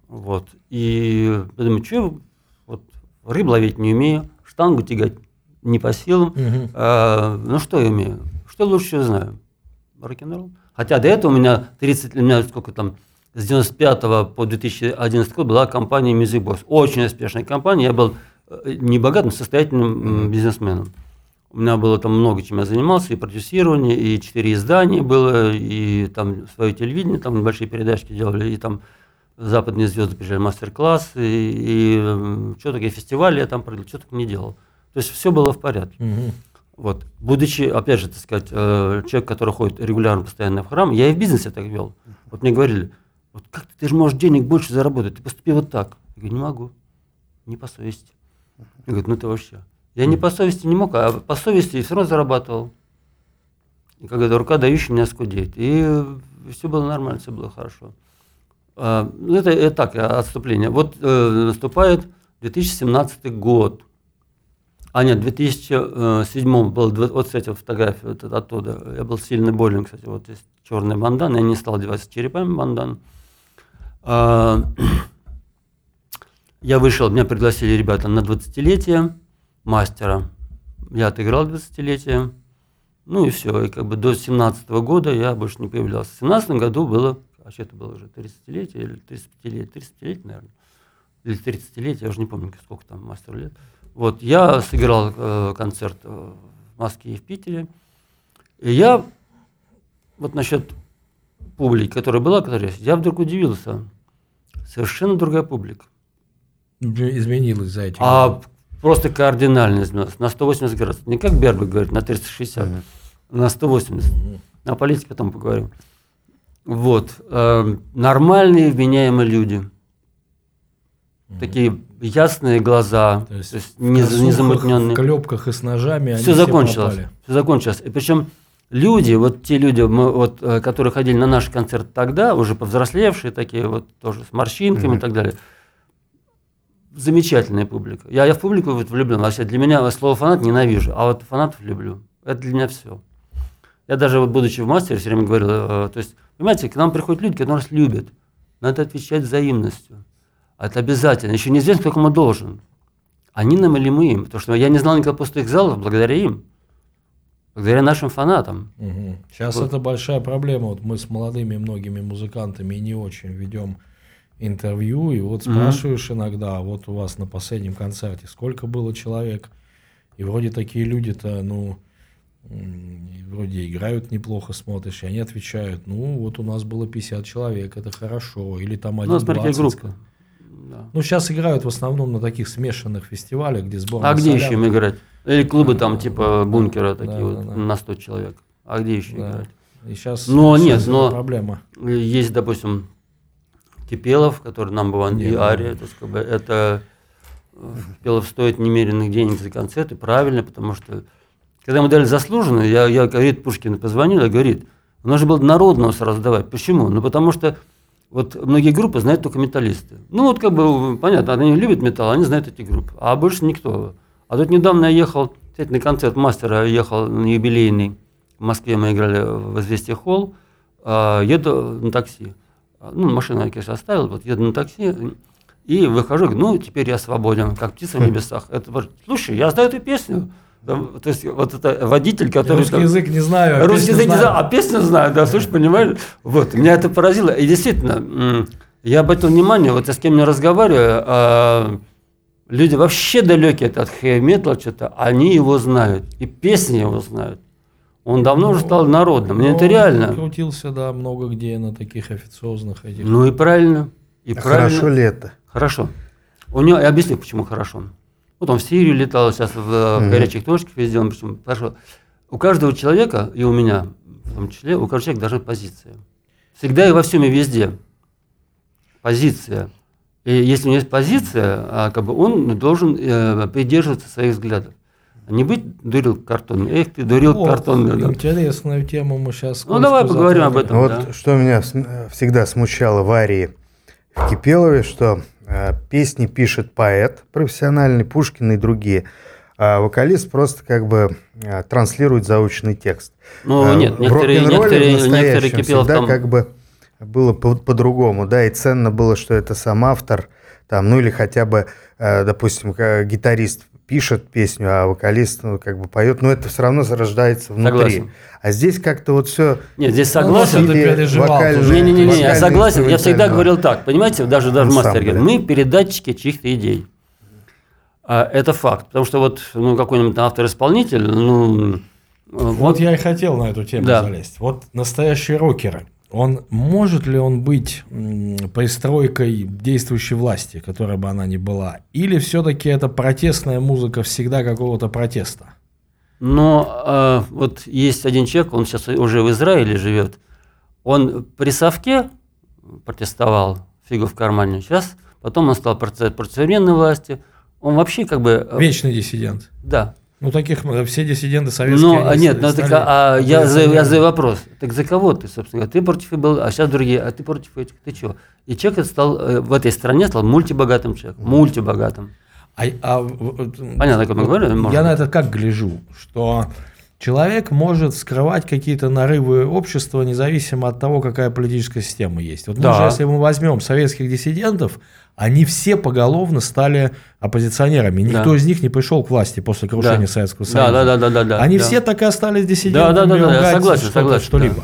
Вот. И я думаю, что вот, рыб ловить не умею, штангу тягать не по силам. Угу. А, ну что я умею? Что лучше знаю? Рок-н-ролл. Хотя до этого у меня 30, у меня сколько там, с 95 по 2011 год была компания Music Box. Очень успешная компания. Я был э, не богатым, состоятельным бизнесменом. У меня было там много чем я занимался, и продюсирование, и четыре издания было, и там свое телевидение, там небольшие передачки делали, и там западные звезды приезжали мастер-классы, и, и что такие фестивали я там провел, что только не делал. То есть все было в порядке. Угу. Вот. Будучи, опять же, так сказать, э, человек, который ходит регулярно, постоянно в храм, я и в бизнесе так вел. Вот мне говорили, вот как ты, ты же можешь денег больше заработать, ты поступи вот так. Я говорю, не могу, не по совести. Я говорю, ну ты вообще. Я не по совести не мог, а по совести все равно зарабатывал. И когда рука дающая меня скудеет. И все было нормально, все было хорошо. А, ну, это, это так, отступление. Вот э, наступает 2017 год. А нет, в 2007 был, вот с этих фотографий, вот оттуда. Я был сильно болен, кстати, вот есть черный бандан. Я не стал одеваться черепами бандан. А, я вышел, меня пригласили ребята на 20-летие мастера. Я отыграл 20-летие. Ну и все. И как бы до 17 -го года я больше не появлялся. В 17 году было, а что это было уже, 30-летие или 35-летие? 30-летие, наверное. Или 30-летие, я уже не помню, сколько там мастеру лет. Вот, я сыграл э, концерт э, в Москве и в Питере. И я, вот насчет публики, которая была, которая есть, я вдруг удивился. Совершенно другая публика. Изменилась за эти А годы. Просто кардинально изменилась. На 180 градусов. Не как Бербек говорит, на 360, mm-hmm. на 180. Mm-hmm. О политике потом поговорим. Вот. Э, нормальные, вменяемые люди. Mm-hmm. Такие ясные глаза, то есть, то есть не, не замутненные. В клепках и с ножами все закончилось. Все, все закончилось. И причем люди, вот те люди, мы, вот, э, которые ходили на наш концерт тогда, уже повзрослевшие такие, вот тоже с морщинками mm-hmm. и так далее, замечательная публика. Я, я в публику вот влюблен. Вообще для меня слово фанат ненавижу, а вот фанатов люблю. Это для меня все. Я даже вот будучи в мастере все время говорил, э, то есть, понимаете, к нам приходят люди, которые нас любят. Надо отвечать взаимностью. Это обязательно. Еще неизвестно, сколько мы должен. Они нам или мы им. Потому что я не знал никогда пустых залов благодаря им. Благодаря нашим фанатам. Угу. Сейчас вот. это большая проблема. Вот мы с молодыми многими музыкантами не очень ведем интервью, и вот спрашиваешь угу. иногда, вот у вас на последнем концерте сколько было человек, и вроде такие люди-то, ну, вроде играют неплохо, смотришь, и они отвечают, ну, вот у нас было 50 человек, это хорошо, или там один Ну, смотрите, группа. Да. Ну, сейчас играют в основном на таких смешанных фестивалях, где сборная А где еще им играть? Или клубы там типа бункера такие да, вот да, да. на 100 человек. А где еще да. играть? И сейчас, но сейчас нет, но проблема. Есть, допустим, Кипелов, который нам one и Ария, это, как бы, это Кипелов стоит немеренных денег за концерты, правильно, потому что когда мы дали заслуженную, я, я говорит, Пушкин позвонил, я говорит, у нас же было народного сразу давать. Почему? Ну, потому что вот многие группы знают только металлисты. Ну, вот как бы, понятно, они любят металл, они знают эти группы, а больше никто. А тут недавно я ехал, кстати, на концерт мастера, ехал на юбилейный, в Москве мы играли в «Известия холл», а, еду на такси. Ну, машину я, конечно, оставил, вот еду на такси, и выхожу, ну, теперь я свободен, как птица в небесах. Это, слушай, я знаю эту песню. то есть вот это водитель, который... Русский там, язык не знаю, а Русский язык знаю. не знаю, а песню знаю, да, слушай, понимаешь? Вот, меня это поразило. И действительно, я обратил внимание, вот я с кем не разговариваю, а, люди вообще далекие от хэви-металла что-то, они его знают, и песни его знают. Он давно ну, уже стал народным. Мне это реально. крутился, да, много где на таких официозных этих. Ну и правильно. И а правильно. Хорошо ли это? Хорошо. У него, я объясню, почему хорошо. Вот он в Сирию летал, сейчас в, mm-hmm. в горячих точках везде. Он, почему? Хорошо. У каждого человека, и у меня в том числе, у каждого человека должна быть позиция. Всегда и во всем и везде. Позиция. И если у него есть позиция, а, как бы он должен э, придерживаться своих взглядов. Не быть дурил картонный. Эх, ты дурил О, картонный. да. Интересную тему мы сейчас. Ну, давай поговорим об этом. Вот да. что меня э, всегда смущало в Арии в Кипелове, что э, песни пишет поэт профессиональный, Пушкин и другие, а вокалист просто как бы э, транслирует заученный текст. Ну, Э, нет, в некоторые, некоторые, в некоторые Кипелов всегда там... как бы было по- по-другому, да, и ценно было, что это сам автор, там, ну или хотя бы, э, допустим, гитарист пишет песню, а вокалист ну, как бы поет, но это все равно зарождается внутри. Согласен. А здесь как-то вот все Нет, здесь Ну, согласен. ты переживал. Не-не-не, я согласен. Я всегда говорил так. Понимаете, даже, даже мастер говорит, мы передатчики чьих-то идей. А, это факт. Потому что вот ну, какой-нибудь автор-исполнитель, ну, Вот я и хотел на эту тему Да. залезть. Вот настоящий рокер, он может ли он быть пристройкой действующей власти, которая бы она ни была, или все-таки это протестная музыка всегда какого-то протеста? Но э, вот есть один человек, он сейчас уже в Израиле живет. Он при совке протестовал, фигу в кармане. Сейчас, потом он стал против против современной власти. Он вообще как бы... э, Вечный диссидент. Да. Ну, таких м, все диссиденты советские. Ну, а они нет, ну так, а я, за, я задаю вопрос. Так за кого ты, собственно говоря? Ты против был, а сейчас другие, а ты против этих, ты чего? И человек стал э, в этой стране стал мультибогатым человеком, мультибогатым. А, а Понятно, о ком я говорю, Я на это как гляжу, что человек может скрывать какие-то нарывы общества, независимо от того, какая политическая система есть. Вот мы Да. же, если мы возьмем советских диссидентов, они все поголовно стали оппозиционерами. Никто Да. из них не пришел к власти после крушения Да. Советского Да, Союза. да, да, да, да, да. Они да. все так и остались диссидентами. Да, да, да, да, ругать согласен, что-то, согласен, Что-либо. да.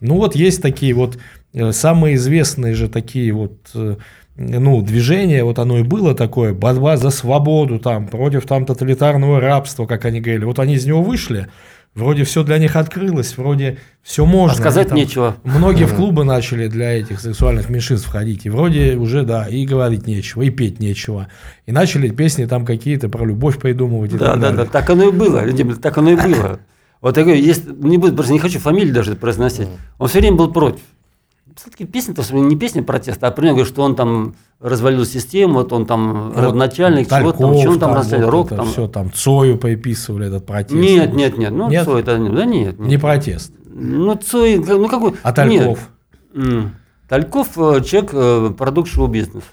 Ну вот есть такие вот э, самые известные же такие вот э, ну, движения, вот оно и было такое, борьба за свободу, там, против там тоталитарного рабства, как они говорили. Вот они из него вышли, вроде все для них открылось, вроде все можно. А сказать там- нечего. Многие в клубы начали для этих сексуальных меньшинств входить, и вроде уже, да, и говорить нечего, и петь нечего. И начали песни там какие-то про любовь придумывать и Да, так да, далее. да, так оно и было, Дим, так оно и было. Вот я говорю, есть, не буду, просто не хочу фамилию даже произносить. Он все время был против. Все-таки песня-то не песня протеста, а пример, говорю, что он там развалил систему, вот он там Вот родоначальник, чего там, Тальков чего он там расстрелял, рок там. Все там Цою приписывали этот протест. Нет, нет, нет, ну Нет? Цой это, не- да нет, нет. Не протест. Ну Цой, ну какой? А Тальков? Нет. Тальков э, человек, э, продукт шоу-бизнеса.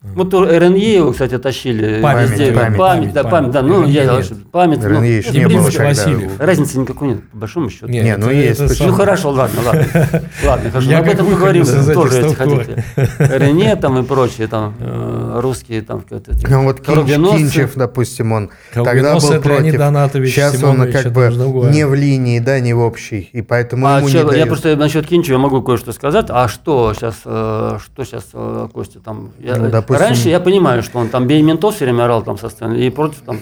Вот РНЕ его, кстати, тащили Память, везде. память, память, да, память. да, ну, РНЕ я нет. память, ну, РНЕ еще в не было. Васильев. Разницы никакой нет, по большому счету. Нет, Не, ну есть, это? Ну сам- хорошо, ладно, ладно. Ладно, хорошо. Я Об этом поговорим тоже, если хотите. Рене там и прочие там э, русские там. Ну вот. Кинчев, допустим, он тогда был против. Сейчас он как бы не в линии, да, не в общей, и поэтому А ему не я просто насчет Кинчева могу кое-что сказать. А что сейчас, что сейчас Костя там? Я- допустим- Раньше я понимаю, что он там бей ментов все время орал там со сцены и против там.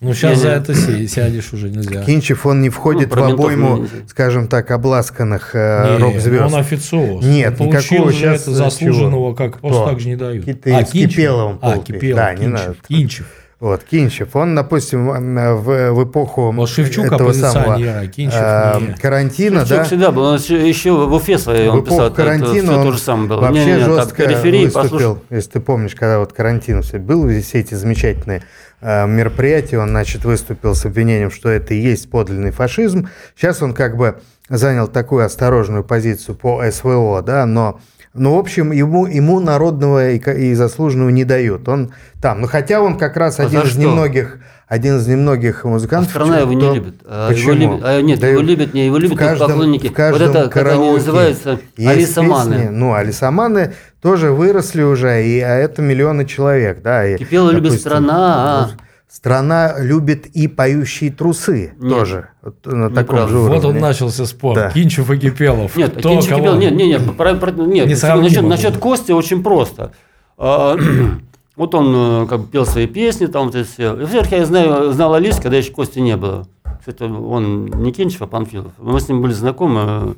Ну сейчас за Не-не. это сядешь уже нельзя. Кинчев, он не входит Ну, в обойму, скажем так, обласканных э, Не, рок-звезд. Он официоз. Нет, Он никакого же щас, это э, заслуженного, как просто так же не дают. С Кипеловым А, Кипелов, да, не надо. Кинчев. Вот, Кинчев, он, допустим, в, в эпоху Вот Шевчук этого самого оппозиционер, а Кинчев э, не. карантина, Шевчук да, всегда был, он еще, еще в Уфе своей в он эпоху писал, это, карантина все он то же самое было. вообще Не-не-не, там жестко периферии, послушай. выступил, если ты помнишь, когда вот карантин все был, все эти замечательные э, мероприятия, он, значит, выступил с обвинением, что это и есть подлинный фашизм. Сейчас он как бы занял такую осторожную позицию по СВО, да, но ну, в общем, ему, ему народного и, и заслуженного не дают. Он там. Ну, хотя он как раз А один из что? немногих, один из немногих А музыкантов. страна его не любит. А Почему? Его любит. А, нет, Да его любят, не его любят каждом- поклонники. в каждом вот это, как они называются, алисаманы. песни. Ну, алисаманы тоже выросли уже, и, а это миллионы человек, да. и, Кипела любит страна, а. Страна любит и поющие трусы Нет. тоже. Вот на таком Неправда. же уровне. Вот он начался спор. Да. Кинчев и Кипелов. Нет, Кто Кинчев кого? Кипелов- нет, нет, нет, про- про- нет, Несравнимо насчет, насчет Кости очень просто. А, Вот он э, как бы пел свои песни, там вот это все. И, Во-первых, я знаю, знал Алис, когда еще Кости не было. Кстати, он не Кинчев, а Панфилов. Мы с ним были знакомы.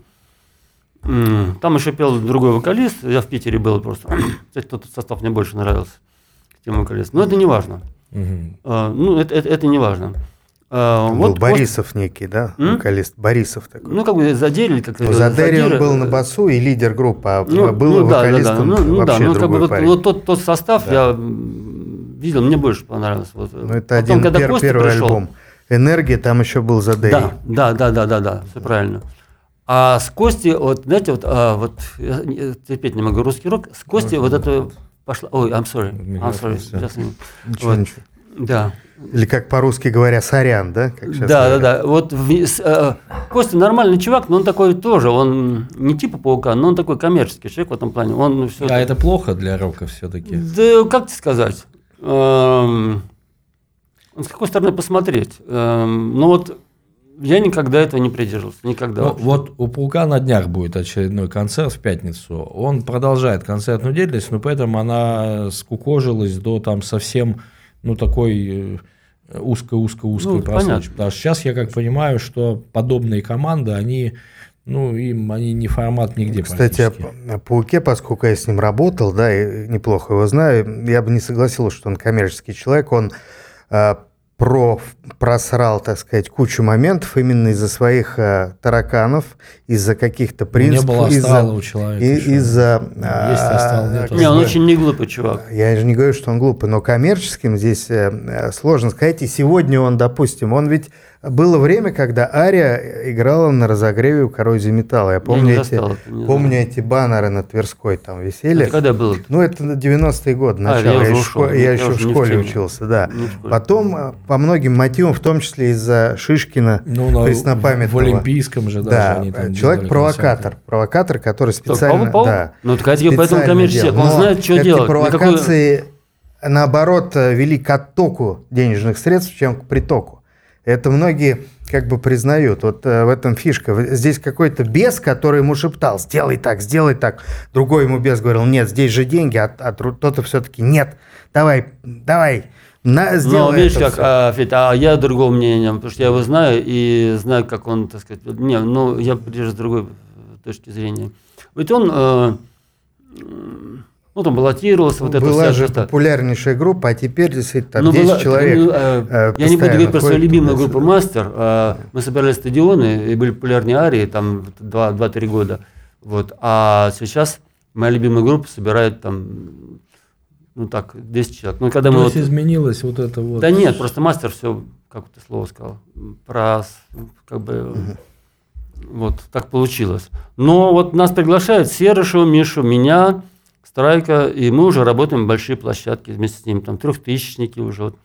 Там еще пел другой вокалист. Я в Питере был просто. Кстати, тот состав мне больше нравился, чем вокалист. Но это не важно. Мгм. А, Ну, это, это, это не важно. А, Был вот Борисов некий, да? М? Вокалист Борисов такой. Ну, как бы задели, как Ну, Задери он был на басу и лидер группы, а Ну, был ну, да, да, да. вокалистом Ну, ну, да, вообще ну, как бы другой вот, парень. вот тот, тот состав Да. я видел, мне больше понравился. Вот. Ну, это Потом, один когда пер- Костя первый пришел- альбом. Энергия, там еще был Задери. Да, да, да, да, да, да, все правильно. А с Кости, вот, знаете, вот, а, вот я терпеть не могу русский рок. С Кости вот это пошла. Ой, I'm sorry. I'm Микрофон, sorry. я- Ничего, вот. ничего. Да. Или как по-русски говоря, сорян, да? Как Да, да, говорят. да. Вот в- с- э, Костя нормальный чувак, но он такой тоже, он не типа паука, но он такой коммерческий человек в этом плане. Он все. А это плохо для рока все-таки. Да, как тебе сказать? Эм, с какой стороны посмотреть? Эм, ну вот я никогда этого не придерживался, никогда. Ну, вот у Паука на днях будет очередной концерт в пятницу. Он продолжает концертную деятельность, но поэтому она скукожилась до там совсем, ну, такой э, узко-узко-узкой Ну, прослойки. понятно. Потому что сейчас я как понимаю, что подобные команды, они, ну, им они не формат нигде Кстати, о Пауке, поскольку я с ним работал, да, и неплохо его знаю, я бы не согласился, что он коммерческий человек. Он а, про, просрал, так сказать, кучу моментов именно из-за своих а, тараканов, из-за каких-то принципов. не было из-за- у человека. и- из-за... Есть астрал, нет как не, он очень не глупый чувак. Я же не говорю, что он глупый, но коммерческим здесь э, э, сложно сказать. И сегодня он, допустим, он ведь было время, когда Ария играла на разогреве у коррозии металла. Я помню, не эти, застал это, не помню знаю. эти баннеры на Тверской там висели. Это когда было? Ну, это на 90-е годы, А, начало. я я в ушел, я я еще в в школе теме. учился, да. В. Потом э, по многим мотивам, в том числе из-за Шишкина, Ну, на- преснопамятного. в Олимпийском же даже Да, человек-провокатор. Провокатор, который специально... Павлов? да, Ну, так я поэтому коммерческий он Но знает, что эти делать. Никакой- провокации, наоборот, э, вели к оттоку денежных средств, чем к притоку. Это многие как бы признают. Вот э, в этом фишка. Здесь какой-то бес, который ему шептал, сделай так, сделай так. Другой ему бес говорил, нет, здесь же деньги, а, а тот-то все-таки, нет, давай, давай, на, Ну, сделай видишь, как, всё». а, Федь, а я другого мнения, потому что я его знаю и знаю, как он, так сказать, не, ну, я придерживаюсь другой э, точки зрения. Ведь он, э, ну, там, баллотировался, вот это Была вся же популярнейшая группа, а теперь действительно там Ну, 10 была- человек. ну, э, я не буду говорить про свою любимую группу «Мастер». э, Мы собирали стадионы, и были популярные арии, там, 2-3 года. Вот. А сейчас моя любимая группа собирает там, ну так, 10 человек. Ну, когда мы То вот- есть изменилось вот это вот. Да нет, просто мастер все, как ты слово сказал, про, как бы, вот так получилось. Но вот нас приглашают Серышу, Мишу, меня, Страйка, и мы уже работаем в большие площадки вместе с ним, там трехтысячники уже, вот,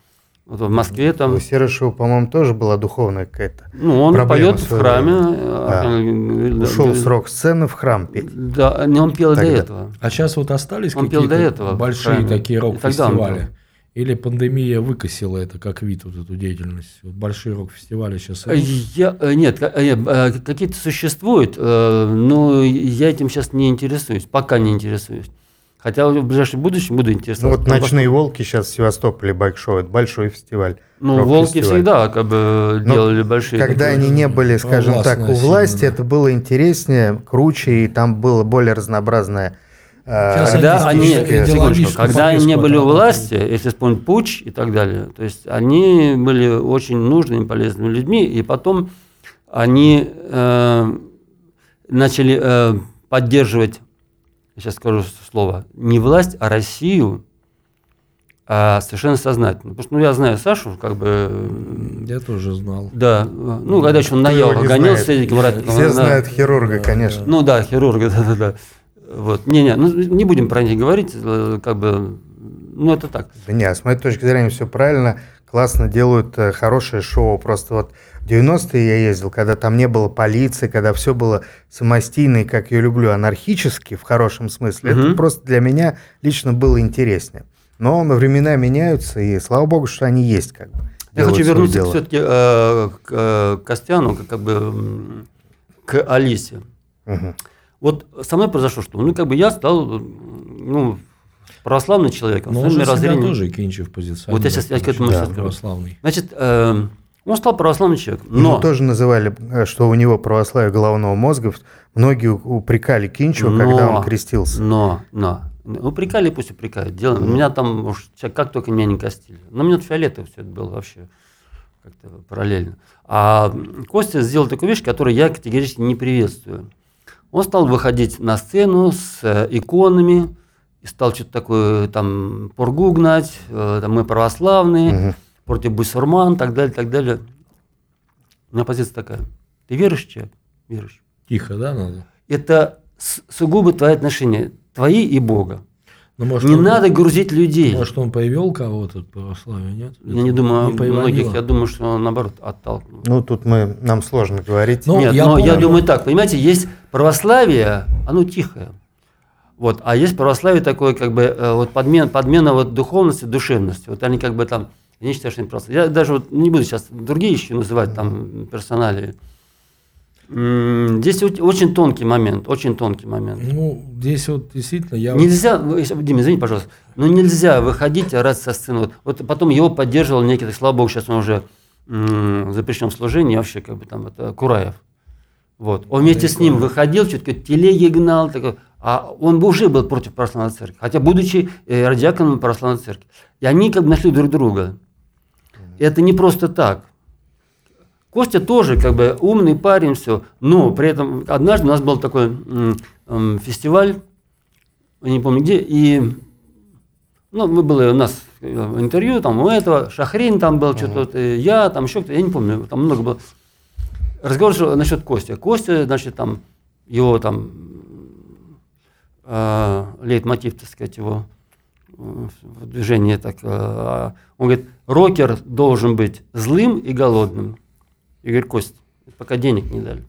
Вот в Москве там, У Серышева, по-моему, тоже была духовная какая-то. ну он поет в храме. Да. э, да, Ушел да, с рок-сцены в храм петь. Да, не, он пел и до Тогда. этого. А сейчас вот остались Он пел какие-то до этого, большие такие тогда рок-фестивали? пел. Или пандемия выкосила это как вид, вот эту деятельность? Вот большие рок-фестивали сейчас Э, Я, э, нет, ка- э, э, какие-то существуют, э, но я этим сейчас не интересуюсь, пока не интересуюсь. Хотя в ближайшем будущем буду Ну интересоваться. вот Потому «Ночные волки» сейчас в Севастополе большой, это большой фестиваль. Ну, волки всегда как бы Но делали большие. Когда такие они не были, скажем так, у власти, сильно, да. это было интереснее, круче, и там было более разнообразное. э, Сейчас Когда они секундочку, когда они не были у власти, если вспомнить Пуч и так далее, то есть они были очень нужными, полезными людьми, и потом они э, начали э, поддерживать, сейчас скажу слово, не власть, а Россию а совершенно сознательно. Потому что ну, я знаю Сашу, как бы, э, Я тоже знал. да, ну, когда еще он на гонял знает? с этим Ратником, Все он, знают хирурга, Да, конечно. ну да, хирурга, да-да-да. Вот. Не-не, ну не будем про них говорить, э, как бы, ну это так. Да не, а с моей точки зрения все правильно, классно делают э, хорошее шоу. Просто вот в 90-е я ездил, когда там не было полиции, когда все было самостийно и, как я люблю, анархически, в хорошем смысле. Это Мгм. просто для меня лично было интереснее. Но времена меняются, и слава богу, что они есть как бы. Я хочу вернуться дело. все-таки к э, Костяну, как, как бы к Алисе. Мгм. Вот со мной произошло что? Ну, как бы я стал, ну, православный человек, Но своим он же себя мировоззрением- тоже Кинчев позиционирует. Вот я сейчас- я к этому говорю. православный. Значит, э, он стал православным человеком, Ему но... тоже называли, э, что у него православие головного мозга. Многие упрекали Кинчева, когда Но- он крестился. Но, но. Ну, упрекали, пусть упрекают. Дело, Меня там, уж, как только меня не костили. Но мне фиолетово все это было вообще. как-то параллельно. А Костя сделал такую вещь, которую я категорически не приветствую. Он стал выходить на сцену с э, иконами, и стал что-то такое, там, пургу гнать, э, там, мы православные, угу. против бусурман, так далее, так далее. У меня позиция такая. Ты верующий человек? Верующий. Тихо, да, надо? Это сугубо твои отношения, твои и Бога. Но, ну, может, не он, надо грузить людей. Может, он повел кого-то православие, нет? Я Это не думаю не многих, я думаю, что он наоборот оттолкнул. Ну, тут мы, нам сложно говорить. Ну, нет, я но помню. я думаю так, понимаете, есть православие, оно тихое. Вот, а есть православие такое, как бы, э, вот подмен, подмена вот духовности, душевности. Вот они как бы там, не считаю, что они просто. Я даже вот не буду сейчас другие еще называть там персонали. Здесь очень тонкий момент, очень тонкий момент. Ну, здесь вот действительно я... Нельзя, Дима, извини, пожалуйста, но нельзя выходить раз со сцены. Вот, вот потом его поддерживал некий, слава богу, сейчас он уже запрещен в служении, вообще как бы там, это Кураев. Вот. Он вместе с ним выходил, что-то телеги гнал, такой, а он уже был против православной церкви, хотя будучи э, радиаконом православной церкви. И они как бы нашли друг друга. И это не просто так. Костя тоже как бы умный парень, все. Но при этом однажды у нас был такой фестиваль, не помню где, и ну, мы были у нас интервью, там у этого, Шахрин там был, что-то, uh-huh. я, там еще кто-то, я не помню, там много было. Разговор насчет Костя. Костя, значит, там, его там, э, лейтмотив, так сказать, его э, движение, так, э, он говорит, рокер должен быть злым и голодным. Я говорю, Кость, пока денег не дали.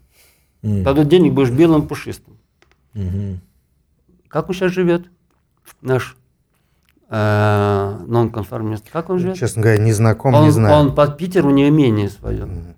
Mm. Тогда денег будешь белым пушистым. Mm-hmm. Как он сейчас живет? Наш э, нонконформист. Как он живет? Честно говоря, не знаком, он, не знаю. Он под Питер, у него имение свое. Mm.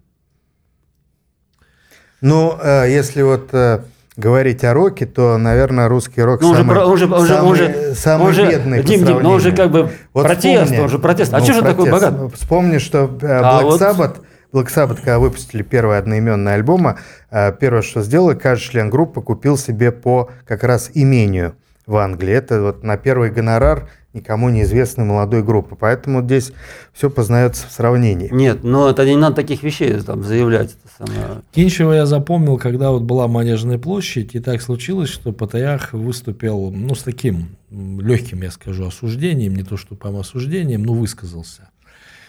Ну, э, если вот э, говорить о роке, то, наверное, русский рок ну, самый, он же, он же, самый, он же, самый он же, бедный Дим, Дим, но он же как бы вот протест, вспомни, он же протест. А ну, что же такой богат? Вспомни, что э, а Black а Sabbath вот Black Sabbath, когда выпустили первый одноименный альбом, первое, что сделал, каждый член группы купил себе по как раз имению в Англии. Это вот на первый гонорар никому неизвестной молодой группы. Поэтому здесь все познается в сравнении. Нет, но это не надо таких вещей там заявлять. Самое... Кинчева я запомнил, когда вот была Манежная площадь, и так случилось, что Патриарх выступил ну, с таким легким, я скажу, осуждением, не то что прям осуждением, но высказался.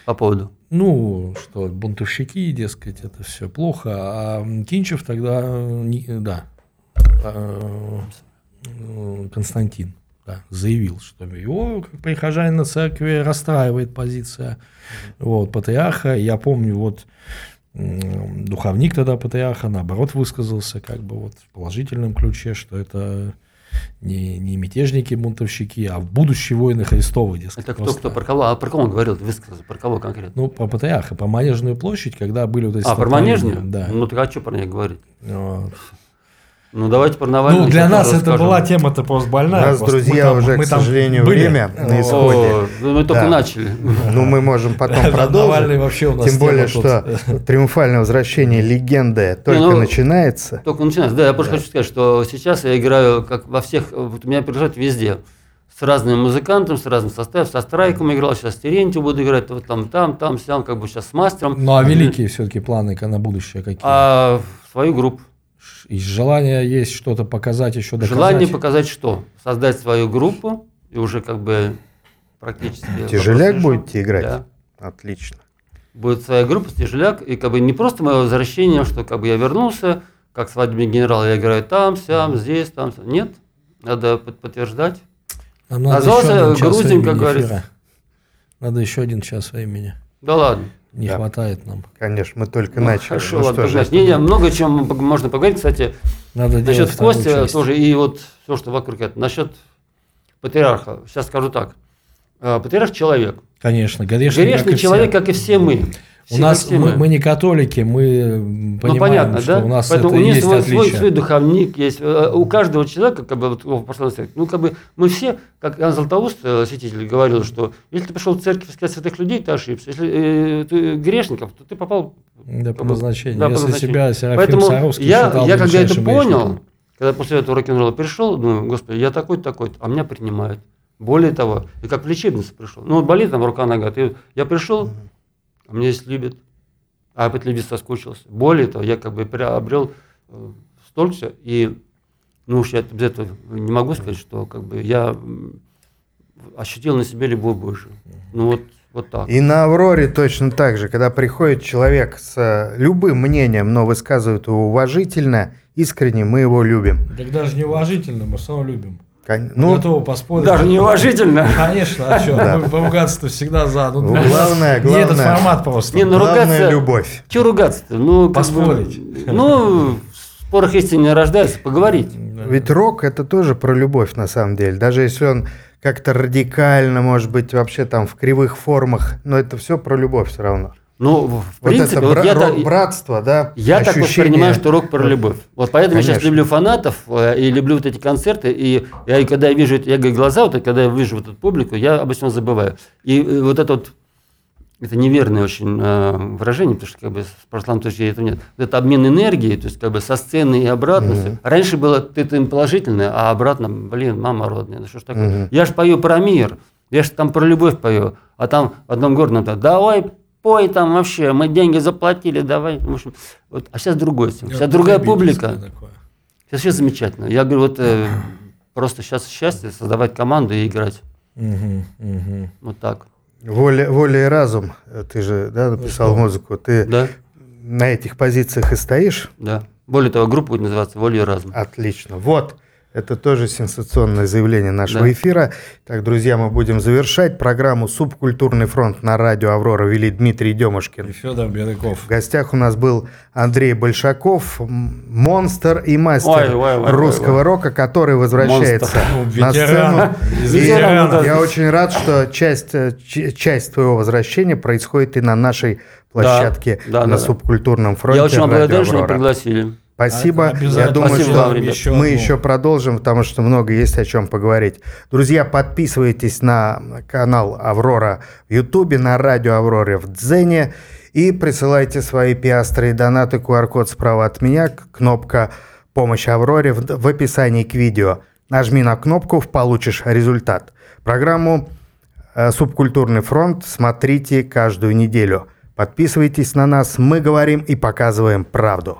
По поводу? Ну, что бунтовщики, дескать, это все плохо. А Кинчев тогда, да, а, Константин да, заявил, что его, как прихожанина церкви, расстраивает позиция вот, патриарха. Я помню, вот духовник тогда патриарха, наоборот, высказался как бы вот в положительном ключе, что это не, не мятежники, бунтовщики, а будущие воины Христовы. Дескать, Это кто, просто... кто, про кого? А про кого он говорил, высказался, про кого конкретно? Ну, по Патриарха, по Манежную площадь, когда были вот эти А, про Манежную? Да. Ну, так а что про них говорить? Вот. Ну, давайте про Навального. Ну, для нас это была тема-то просто больная. У нас, просто. друзья, мы уже, мы к сожалению, были. время на исходе. О, ну, мы только да. начали. Ну, мы можем потом продолжить. вообще у нас Тем более, что триумфальное возвращение легенды только ну, начинается. Только начинается. Да, я просто хочу сказать, что сейчас я играю как во всех, вот у меня приезжают везде с разными музыкантами, с разным составом, со страйком играл, сейчас с Терентьев буду играть, вот там, там, там, сям, как бы сейчас с мастером. Ну, а великие все-таки планы на будущее какие? А, свою группу. И желание есть что-то показать, еще доказать. Желание показать что? Создать свою группу и уже как бы практически... Тяжеляк будете играть? Да. Отлично. Будет своя группа, тяжеляк, и как бы не просто мое возвращение, что как бы я вернулся, как свадебный генерал, я играю там, сям, здесь, там. Нет, надо подтверждать. Нам надо Назвался грузин, как говорится. Надо еще один час времени. Да ладно не да. хватает нам. Конечно, мы только ну, начали. Хорошо, ну, ладно, что не, не, много чем можно поговорить, кстати. Надо насчет Кости часть. тоже, и вот все, что вокруг этого. Насчет патриарха, сейчас скажу так. А, патриарх человек. Конечно, грешный, грешный как человек, все. как и все мы. У нас мы, мы не католики, мы понимаем, ну, понятно, что да? у нас Поэтому это у есть свой, свой, свой духовник есть. Э, у каждого человека, как бы вот, в прошлом ну как бы мы все, как Иоанн Златоуст, э, святитель, говорил, что если ты пришел в церковь искать святых людей, ты ошибся. Если э, ты грешников, то ты попал да, по назначению. Да, если себя Серафим Поэтому Саровский я, я когда это понял, когда после этого рок-н-ролла пришел, думаю, господи, я такой-такой, а меня принимают. Более того, и как в лечебницу пришел. Ну, болит там рука-нога. Я пришел, а меня здесь любят, а по телевизору соскучился. Более того, я как бы приобрел э, столько, и ну уж я без этого не могу сказать, что как бы я ощутил на себе любовь Божию. Ну вот, вот так. И на «Авроре» точно так же, когда приходит человек с э, любым мнением, но высказывает его уважительно, искренне, мы его любим. Так даже неуважительно, мы все равно любим. Кон- Ну, Ну, готовы поспорить. Даже неуважительно. Конечно, а что? Мы поругаться-то всегда за. Ну, Ну, у нас главное- Не этот главное- формат просто. Не, ну, главное ругаться- любовь. Че ругаться-то? Ну, бы, Поспорить. ну, в спорах истины не рождаются, поговорить. Ведь рок это тоже про любовь на самом деле. Даже если он как-то радикально, может быть, вообще там в кривых формах, но это все про любовь все равно. Ну, в Вот принципе, это вот бра- я, так- рок-братство, да? я так ощущение- воспринимаю, что рок про любовь. Вот поэтому я сейчас Конечно. люблю фанатов э, и люблю вот эти концерты. И я, и когда я вижу, я говорю, глаза, вот, и когда я вижу вот эту публику, я обычно забываю. И вот это вот, это неверное очень э, выражение, потому что как бы в прошлом точки этого нет. Вот Это обмен энергией, то есть как бы со сцены и обратно. всё. Раньше было ты им положительное, а обратно, блин, мама родная, ну что ж такое. Мгм. Я ж пою про мир, я ж там про любовь пою, а там в одном городе надо, давай пой там вообще, мы деньги заплатили, давай. В общем, вот, а сейчас другой. Сейчас другая публика. Такое. Сейчас все замечательно. Я говорю, вот э, просто сейчас счастье создавать команду и играть. Мгм, мгм. Вот так. Воля, воля и разум. Э, Ты же да, написал что? музыку. Ты Да, на этих позициях и стоишь? да. Более того, группа будет называться «Воля и разум». Отлично. Вот. Это тоже сенсационное заявление нашего Да. эфира. Так, друзья, мы будем завершать программу «Субкультурный фронт» на радио «Аврора» вели Дмитрий И Демушкин. Федор Беляков. В гостях у нас был Андрей Большаков, монстр и мастер Ой, ой, ой, русского ой, ой. рока, который возвращается Ну, на сцену. Ветеран. И да. Я очень рад, что часть, э, часть твоего возвращения происходит и на нашей площадке да, на да. субкультурном фронте. Я очень благодарен, что пригласили. Спасибо. Обязательно. Я думаю, Спасибо что ребят. Еще мы одну. еще продолжим, потому что много есть о чем поговорить. Друзья, подписывайтесь на канал Аврора в Ютубе, на радио Авроре в Дзене и присылайте свои пиастры и донаты. QR-код справа от меня, кнопка «Помощь Авроре» в, в описании к видео. Нажми на кнопку, получишь результат. Программу э, «Субкультурный фронт» смотрите каждую неделю. Подписывайтесь на нас, мы говорим и показываем правду.